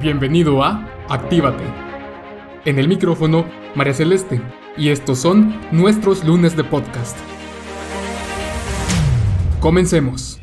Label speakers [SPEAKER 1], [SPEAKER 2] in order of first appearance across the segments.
[SPEAKER 1] Bienvenido a Actívate. En el micrófono, María Celeste, y estos son nuestros lunes de podcast. Comencemos.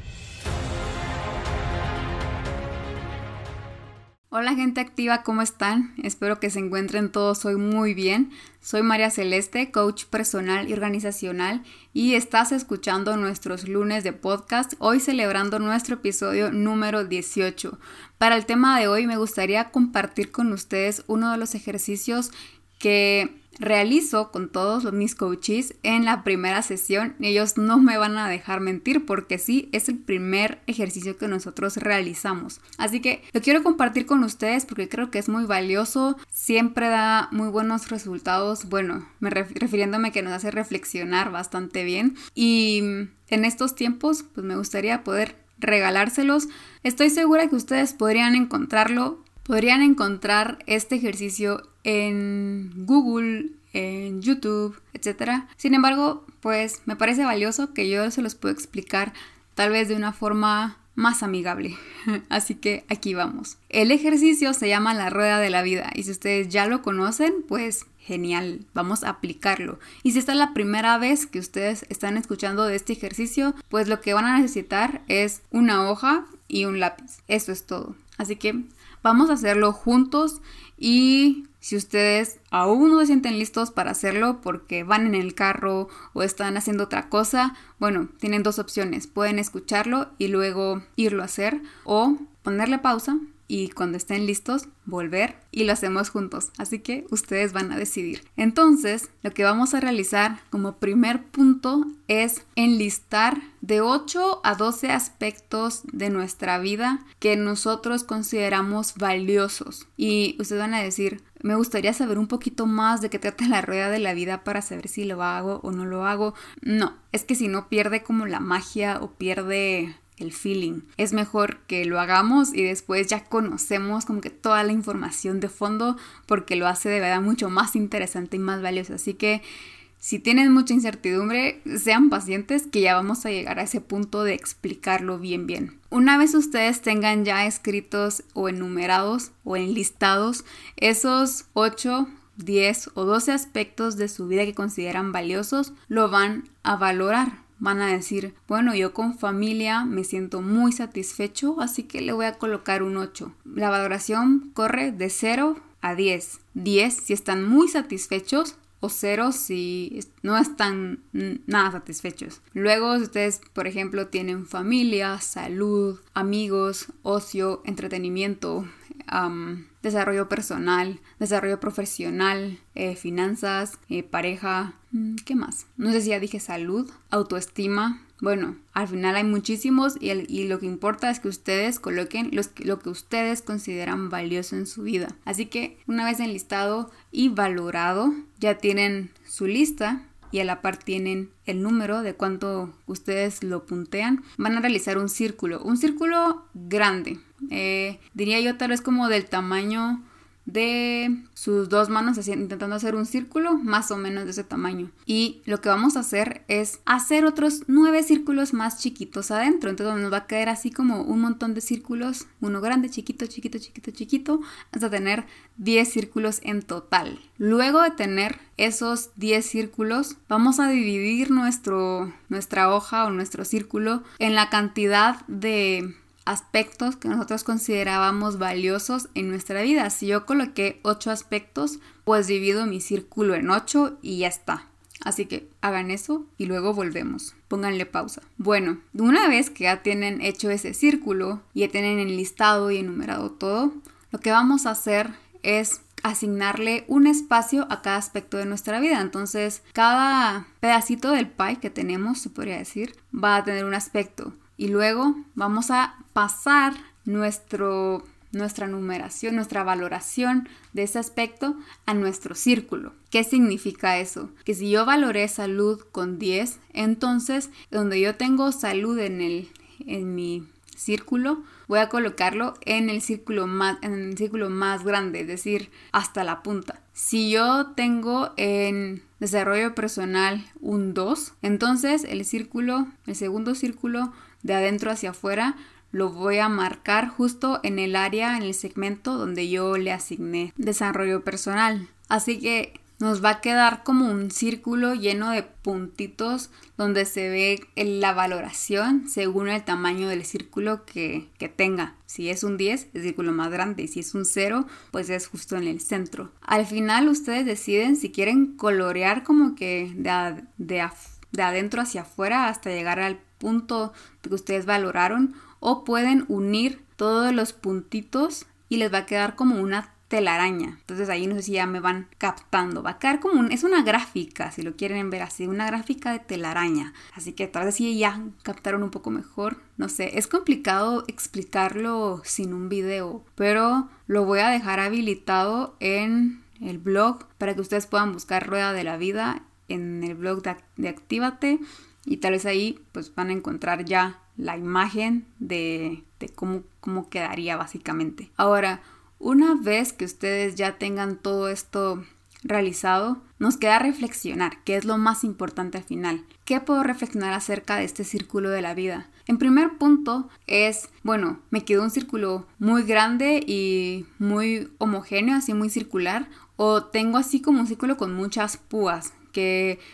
[SPEAKER 2] Activa, ¿cómo están? Espero que se encuentren todos hoy muy bien. Soy María Celeste, coach personal y organizacional y estás escuchando nuestros lunes de podcast, hoy celebrando nuestro episodio número 18. Para el tema de hoy me gustaría compartir con ustedes uno de los ejercicios que realizo con todos mis coaches en la primera sesión. Ellos no me van a dejar mentir porque sí, es el primer ejercicio que nosotros realizamos. Así que lo quiero compartir con ustedes porque creo que es muy valioso, siempre da muy buenos resultados. Bueno, me refiriéndome que nos hace reflexionar bastante bien. Y en estos tiempos, pues me gustaría poder regalárselos. Estoy segura que ustedes podrían encontrarlo Podrían encontrar este ejercicio en Google, en YouTube, etc. Sin embargo, pues me parece valioso que yo se los pueda explicar tal vez de una forma más amigable. Así que aquí vamos. El ejercicio se llama la rueda de la vida y si ustedes ya lo conocen, pues genial, vamos a aplicarlo. Y si esta es la primera vez que ustedes están escuchando de este ejercicio, pues lo que van a necesitar es una hoja y un lápiz. Eso es todo. Así que Vamos a hacerlo juntos y si ustedes aún no se sienten listos para hacerlo porque van en el carro o están haciendo otra cosa, bueno, tienen dos opciones. Pueden escucharlo y luego irlo a hacer o ponerle pausa y cuando estén listos volver y lo hacemos juntos. Así que ustedes van a decidir. Entonces, lo que vamos a realizar como primer punto es enlistar de 8 a 12 aspectos de nuestra vida que nosotros consideramos valiosos. Y ustedes van a decir, me gustaría saber un poquito más de qué trata la rueda de la vida para saber si lo hago o no lo hago. No, es que si no pierde como la magia o pierde el feeling. Es mejor que lo hagamos y después ya conocemos como que toda la información de fondo porque lo hace de verdad mucho más interesante y más valioso. Así que si tienen mucha incertidumbre, sean pacientes que ya vamos a llegar a ese punto de explicarlo bien bien. Una vez ustedes tengan ya escritos o enumerados o enlistados esos 8 10 o 12 aspectos de su vida que consideran valiosos, lo van a valorar van a decir, bueno, yo con familia me siento muy satisfecho, así que le voy a colocar un 8. La valoración corre de 0 a 10. 10 si están muy satisfechos o 0 si no están nada satisfechos. Luego, si ustedes, por ejemplo, tienen familia, salud, amigos, ocio, entretenimiento, desarrollo personal, desarrollo profesional, eh, finanzas, eh, pareja, mm, ¿qué más? No sé si ya dije salud, autoestima. Bueno, al final hay muchísimos y, lo que importa es que ustedes coloquen los, lo que ustedes consideran valioso en su vida. Así que una vez enlistado y valorado, ya tienen su lista y a la par tienen el número de cuánto ustedes lo puntean, van a realizar un círculo, un círculo grande. Eh, diría yo tal vez como del tamaño de sus dos manos intentando hacer un círculo más o menos de ese tamaño. Y lo que vamos a hacer es hacer otros nueve círculos más chiquitos adentro. Entonces nos va a caer así como un montón de círculos, uno grande, chiquito, chiquito, chiquito, chiquito, hasta tener 10 círculos en total. Luego de tener esos 10 círculos, vamos a dividir nuestro, nuestra hoja o nuestro círculo en la cantidad de aspectos que nosotros considerábamos valiosos en nuestra vida. Si yo coloqué 8 aspectos, pues divido mi círculo en 8 y ya está. Así que hagan eso y luego volvemos. Pónganle pausa. Bueno, una vez que ya tienen hecho ese círculo y ya tienen enlistado y enumerado todo, lo que vamos a hacer es asignarle un espacio a cada aspecto de nuestra vida. Entonces, cada pedacito del pie que tenemos, se podría decir, va a tener un aspecto y luego vamos a pasar nuestro, nuestra numeración, nuestra valoración de ese aspecto a nuestro círculo. ¿Qué significa eso? Que si yo valoré salud con 10, entonces donde yo tengo salud en, el, en mi círculo, voy a colocarlo en el círculo más en el círculo más grande, es decir, hasta la punta. Si yo tengo en desarrollo personal un 2, entonces el círculo, el segundo círculo de adentro hacia afuera, lo voy a marcar justo en el área, en el segmento donde yo le asigné desarrollo personal. Así que nos va a quedar como un círculo lleno de puntitos donde se ve la valoración según el tamaño del círculo que, tenga. Si es un 10, el círculo más grande. Y si es un 0, pues es justo en el centro. Al final ustedes deciden si quieren colorear como que de, de adentro hacia afuera hasta llegar al punto que ustedes valoraron o pueden unir todos los puntitos y les va a quedar como una telaraña. Entonces ahí no sé si ya me van captando. Va a quedar como un, es una gráfica, si lo quieren ver así, una gráfica de telaraña. Así que tal vez sí ya captaron un poco mejor. No sé, es complicado explicarlo sin un video, pero lo voy a dejar habilitado en el blog para que ustedes puedan buscar Rueda de la Vida en el blog de, Actívate y tal vez ahí pues van a encontrar ya la imagen de, de cómo, cómo quedaría básicamente. Ahora, una vez que ustedes ya tengan todo esto realizado, nos queda reflexionar, que es lo más importante al final. ¿Qué puedo reflexionar acerca de este círculo de la vida? En primer punto es, bueno, me quedó un círculo muy grande y muy homogéneo, así muy circular, o tengo así como un círculo con muchas púas,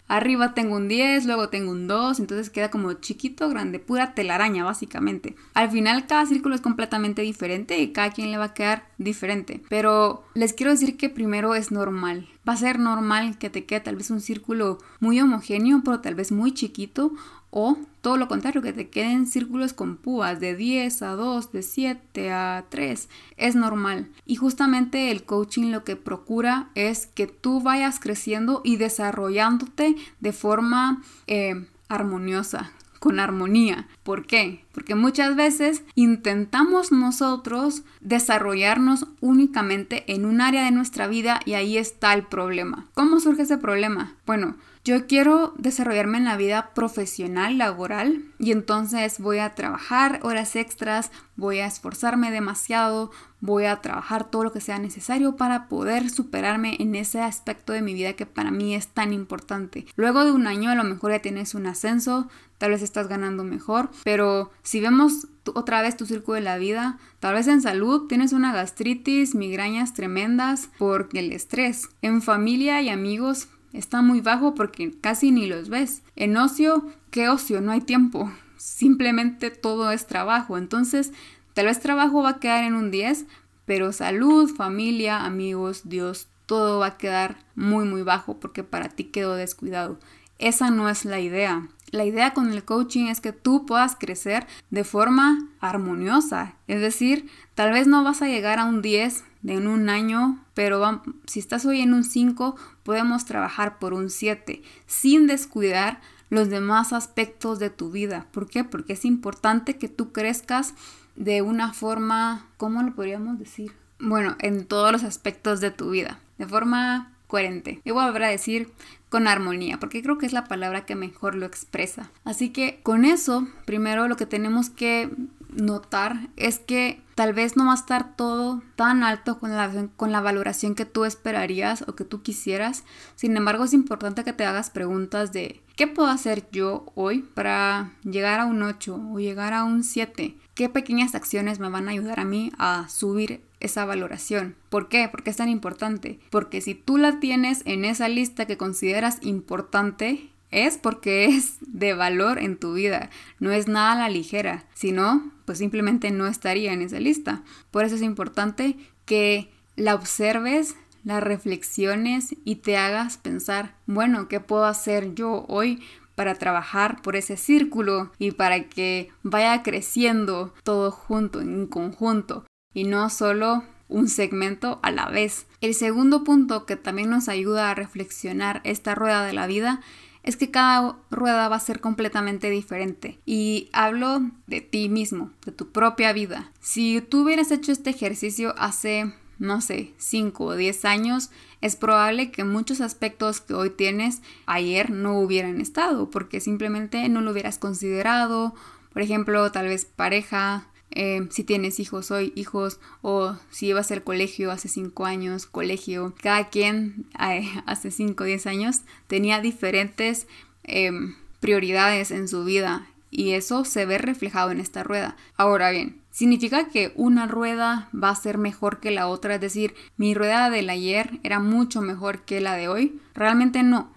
[SPEAKER 2] arriba tengo un 10, luego tengo un 2, entonces queda como chiquito, grande, pura telaraña básicamente. Al final cada círculo es completamente diferente y cada quien le va a quedar diferente, pero les quiero decir que primero es normal. Va a ser normal que te quede tal vez un círculo muy homogéneo, pero tal vez muy chiquito o todo lo contrario, que te queden círculos con púas de 10 a 2, de 7 a 3. Es normal. Y justamente el coaching lo que procura es que tú vayas creciendo y desarrollándote de forma eh, armoniosa, con armonía. ¿Por qué? Porque muchas veces intentamos nosotros desarrollarnos únicamente en un área de nuestra vida y ahí está el problema. ¿Cómo surge ese problema? Bueno, yo quiero desarrollarme en la vida profesional, laboral, y entonces voy a trabajar horas extras, voy a esforzarme demasiado, voy a trabajar todo lo que sea necesario para poder superarme en ese aspecto de mi vida que para mí es tan importante. Luego de un año a lo mejor ya tienes un ascenso, tal vez estás ganando mejor, pero si vemos otra vez tu círculo de la vida, tal vez en salud tienes una gastritis, migrañas tremendas por el estrés. En familia y amigos está muy bajo porque casi ni los ves. En ocio, ¿qué ocio? No hay tiempo. Simplemente todo es trabajo. Entonces, tal vez trabajo va a quedar en un 10, pero salud, familia, amigos, Dios, todo va a quedar muy, muy bajo porque para ti quedó descuidado. Esa no es la idea. La idea con el coaching es que tú puedas crecer de forma armoniosa. Es decir, tal vez no vas a llegar a un 10 de un año, pero si estás hoy en un 5, podemos trabajar por un 7 sin descuidar los demás aspectos de tu vida. ¿Por qué? Porque es importante que tú crezcas de una forma, ¿cómo lo podríamos decir? Bueno, en todos los aspectos de tu vida, de forma coherente. Y voy a volver a decir con armonía, porque creo que es la palabra que mejor lo expresa. Así que con eso, primero lo que tenemos que notar es que tal vez no va a estar todo tan alto con la, con la valoración que tú esperarías o que tú quisieras. Sin embargo, es importante que te hagas preguntas de ¿qué puedo hacer yo hoy para llegar a un 8 o llegar a un 7? ¿Qué pequeñas acciones me van a ayudar a mí a subir esa valoración. ¿Por qué? Porque es tan importante. Porque si tú la tienes en esa lista que consideras importante, es porque es de valor en tu vida, no es nada a la ligera, si no, pues simplemente no estaría en esa lista. Por eso es importante que la observes, la reflexiones y te hagas pensar, bueno, ¿qué puedo hacer yo hoy para trabajar por ese círculo y para que vaya creciendo todo junto, en conjunto? y no solo un segmento a la vez. El segundo punto que también nos ayuda a reflexionar esta rueda de la vida es que cada rueda va a ser completamente diferente. Y hablo de ti mismo, de tu propia vida. Si tú hubieras hecho este ejercicio hace, no sé, 5 o 10 años, es probable que muchos aspectos que hoy tienes ayer no hubieran estado, porque simplemente no lo hubieras considerado. Por ejemplo, tal vez pareja, eh, si tienes hijos hoy, hijos, o si ibas al colegio hace 5 años, colegio. Cada quien hace 5 o 10 años tenía diferentes em, prioridades en su vida y eso se ve reflejado en esta rueda. Ahora bien, ¿significa que una rueda va a ser mejor que la otra? Es decir, mi rueda del ayer era mucho mejor que la de hoy. Realmente no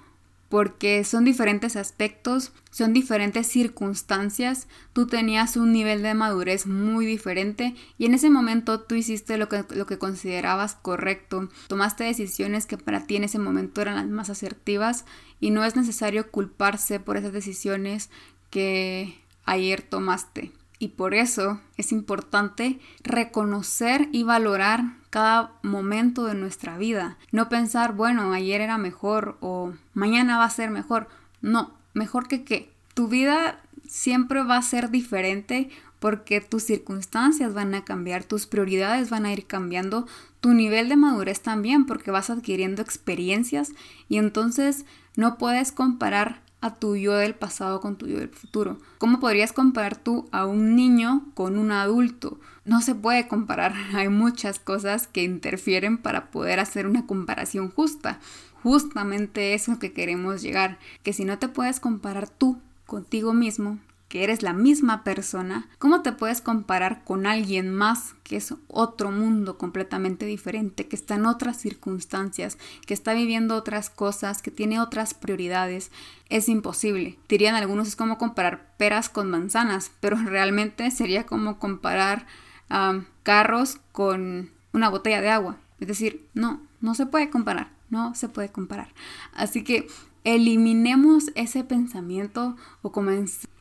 [SPEAKER 2] porque son diferentes aspectos, son diferentes circunstancias, tú tenías un nivel de madurez muy diferente y en ese momento tú hiciste lo que, lo que considerabas correcto, tomaste decisiones que para ti en ese momento eran las más asertivas y no es necesario culparse por esas decisiones que ayer tomaste. Y por eso es importante reconocer y valorar cada momento de nuestra vida. No pensar, bueno, ayer era mejor o mañana va a ser mejor. No, mejor que qué. Tu vida siempre va a ser diferente porque tus circunstancias van a cambiar, tus prioridades van a ir cambiando, tu nivel de madurez también porque vas adquiriendo experiencias y entonces no puedes comparar a tu yo del pasado con tu yo del futuro. ¿Cómo podrías comparar tú a un niño con un adulto? No se puede comparar, hay muchas cosas que interfieren para poder hacer una comparación justa. Justamente eso que queremos llegar, que si no te puedes comparar tú contigo mismo, que eres la misma persona, ¿cómo te puedes comparar con alguien más que es otro mundo completamente diferente, que está en otras circunstancias, que está viviendo otras cosas, que tiene otras prioridades? Es imposible. Dirían algunos es como comparar peras con manzanas, pero realmente sería como comparar carros con una botella de agua. Es decir, no, no se puede comparar, no se puede comparar. Así que eliminemos ese pensamiento o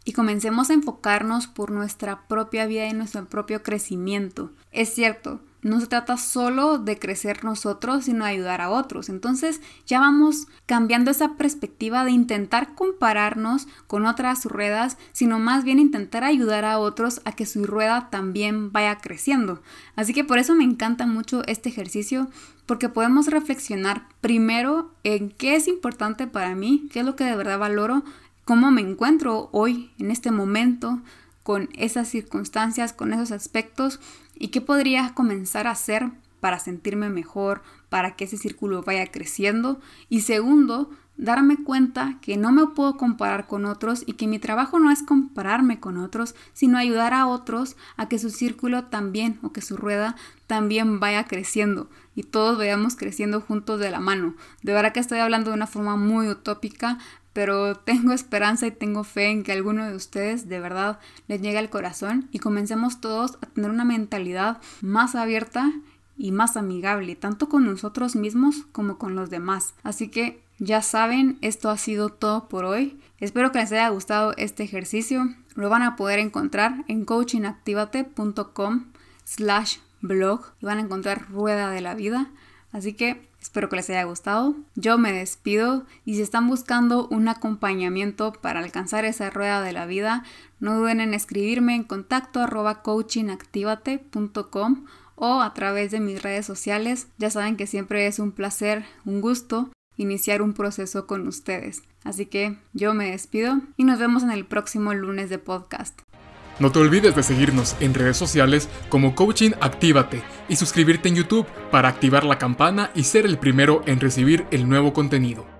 [SPEAKER 2] y comencemos a enfocarnos por nuestra propia vida y nuestro propio crecimiento. Es cierto, no se trata solo de crecer nosotros, sino de ayudar a otros. Entonces ya vamos cambiando esa perspectiva de intentar compararnos con otras ruedas, sino más bien intentar ayudar a otros a que su rueda también vaya creciendo. Así que por eso me encanta mucho este ejercicio, porque podemos reflexionar primero en qué es importante para mí, qué es lo que de verdad valoro, cómo me encuentro hoy, en este momento, con esas circunstancias, con esos aspectos y qué podría comenzar a hacer para sentirme mejor, para que ese círculo vaya creciendo. Y segundo, darme cuenta que no me puedo comparar con otros y que mi trabajo no es compararme con otros, sino ayudar a otros a que su círculo también o que su rueda también vaya creciendo y todos vayamos creciendo juntos de la mano. De verdad que estoy hablando de una forma muy utópica, pero tengo esperanza y tengo fe en que alguno de ustedes de verdad les llegue al corazón y comencemos todos a tener una mentalidad más abierta y más amigable, tanto con nosotros mismos como con los demás. Así que ya saben, esto ha sido todo por hoy. Espero que les haya gustado este ejercicio. Lo van a poder encontrar en coachingactivate.com slash blog y van a encontrar Rueda de la Vida. Así que Espero que les haya gustado. Yo me despido y si están buscando un acompañamiento para alcanzar esa rueda de la vida, no duden en escribirme en contacto arroba coachingactivate.com o a través de mis redes sociales. Ya saben que siempre es un placer, un gusto iniciar un proceso con ustedes. Así que yo me despido y nos vemos en el próximo lunes de podcast.
[SPEAKER 1] No te olvides de seguirnos en redes sociales como Coaching Actívate y suscribirte en YouTube para activar la campana y ser el primero en recibir el nuevo contenido.